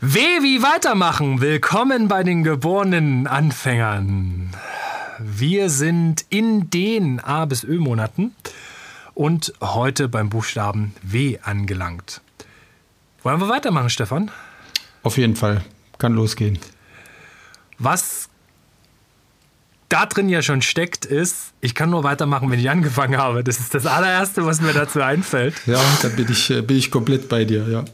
W wie weitermachen. Willkommen bei den geborenen Anfängern. Wir sind in den A bis Ö Monaten und heute beim Buchstaben W angelangt. Wollen wir weitermachen, Stefan? Auf jeden Fall. Kann losgehen. Was da drin ja schon steckt, ist, ich kann nur weitermachen, wenn ich angefangen habe. Das ist das allererste, was mir dazu einfällt. Ja, da bin ich, äh, bin ich komplett bei dir, ja.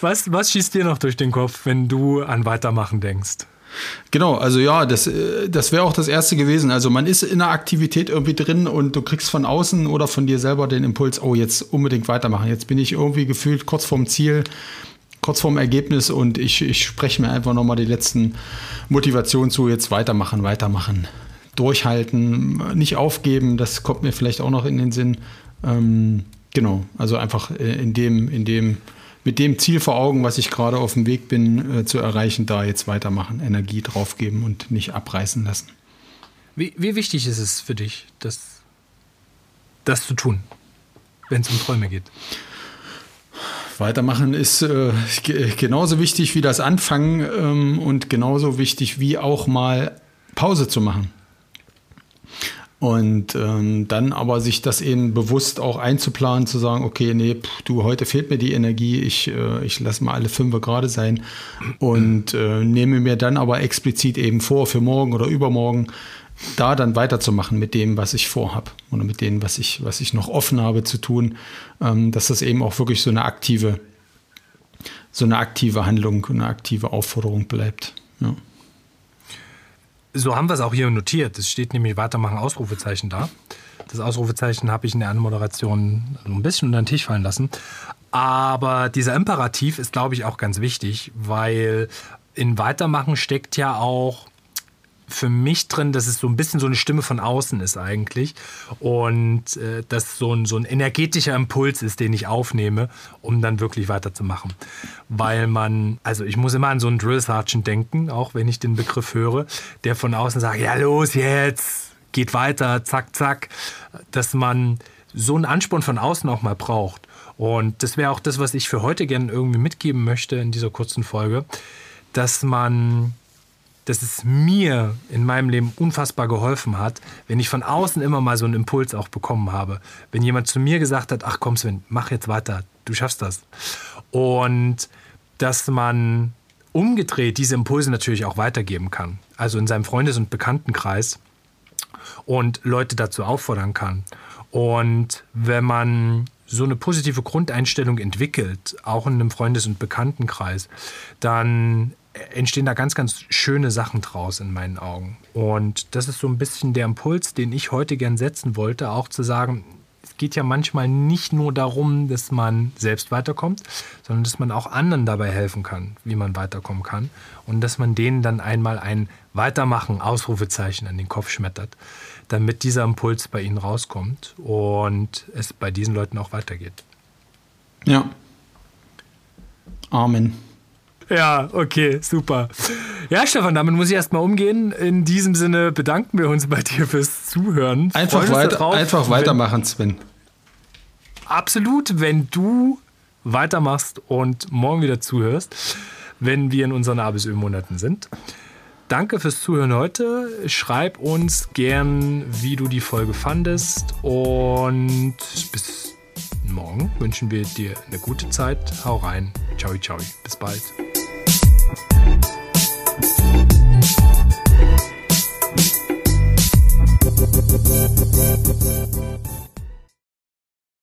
Was, was schießt dir noch durch den Kopf, wenn du an Weitermachen denkst? Genau, also ja, das, äh, das wäre auch das Erste gewesen. Also man ist in einer Aktivität irgendwie drin und du kriegst von außen oder von dir selber den Impuls, oh, jetzt unbedingt weitermachen. Jetzt bin ich irgendwie gefühlt kurz vorm Ziel, kurz vorm Ergebnis und ich, ich spreche mir einfach nochmal die letzten Motivationen zu, jetzt weitermachen, weitermachen durchhalten, nicht aufgeben, das kommt mir vielleicht auch noch in den Sinn. Ähm, genau, also einfach äh, in dem, in dem, mit dem Ziel vor Augen, was ich gerade auf dem Weg bin äh, zu erreichen, da jetzt weitermachen, Energie draufgeben und nicht abreißen lassen. Wie, wie wichtig ist es für dich, das, das zu tun, wenn es um Träume geht? Weitermachen ist äh, genauso wichtig wie das Anfangen ähm, und genauso wichtig wie auch mal Pause zu machen. Und ähm, dann aber sich das eben bewusst auch einzuplanen, zu sagen, okay, nee, pff, du, heute fehlt mir die Energie, ich, äh, ich lasse mal alle fünf gerade sein und äh, nehme mir dann aber explizit eben vor, für morgen oder übermorgen, da dann weiterzumachen mit dem, was ich vorhab oder mit dem, was ich, was ich noch offen habe zu tun, ähm, dass das eben auch wirklich so eine aktive, so eine aktive Handlung, eine aktive Aufforderung bleibt. Ja. So haben wir es auch hier notiert. Es steht nämlich Weitermachen Ausrufezeichen da. Das Ausrufezeichen habe ich in der Anmoderation ein bisschen unter den Tisch fallen lassen. Aber dieser Imperativ ist, glaube ich, auch ganz wichtig, weil in Weitermachen steckt ja auch für mich drin, dass es so ein bisschen so eine Stimme von außen ist eigentlich und äh, dass so ein, so ein energetischer Impuls ist, den ich aufnehme, um dann wirklich weiterzumachen. Weil man, also ich muss immer an so einen Drill Sergeant denken, auch wenn ich den Begriff höre, der von außen sagt, ja los jetzt, geht weiter, zack, zack, dass man so einen Ansporn von außen auch mal braucht. Und das wäre auch das, was ich für heute gerne irgendwie mitgeben möchte in dieser kurzen Folge, dass man dass es mir in meinem Leben unfassbar geholfen hat, wenn ich von außen immer mal so einen Impuls auch bekommen habe. Wenn jemand zu mir gesagt hat, ach komm Sven, mach jetzt weiter, du schaffst das. Und dass man umgedreht diese Impulse natürlich auch weitergeben kann. Also in seinem Freundes- und Bekanntenkreis und Leute dazu auffordern kann. Und wenn man so eine positive Grundeinstellung entwickelt, auch in einem Freundes- und Bekanntenkreis, dann entstehen da ganz, ganz schöne Sachen draus in meinen Augen. Und das ist so ein bisschen der Impuls, den ich heute gern setzen wollte, auch zu sagen, es geht ja manchmal nicht nur darum, dass man selbst weiterkommt, sondern dass man auch anderen dabei helfen kann, wie man weiterkommen kann. Und dass man denen dann einmal ein Weitermachen, Ausrufezeichen an den Kopf schmettert, damit dieser Impuls bei ihnen rauskommt und es bei diesen Leuten auch weitergeht. Ja. Amen. Ja, okay, super. Ja, Stefan, damit muss ich erstmal umgehen. In diesem Sinne bedanken wir uns bei dir fürs Zuhören. Einfach, darauf, einfach weitermachen, Sven. Absolut, wenn du weitermachst und morgen wieder zuhörst, wenn wir in unseren A bis Ö-Monaten sind. Danke fürs Zuhören heute. Schreib uns gern, wie du die Folge fandest und bis morgen wünschen wir dir eine gute Zeit. Hau rein. Ciao, ciao. Bis bald. Thank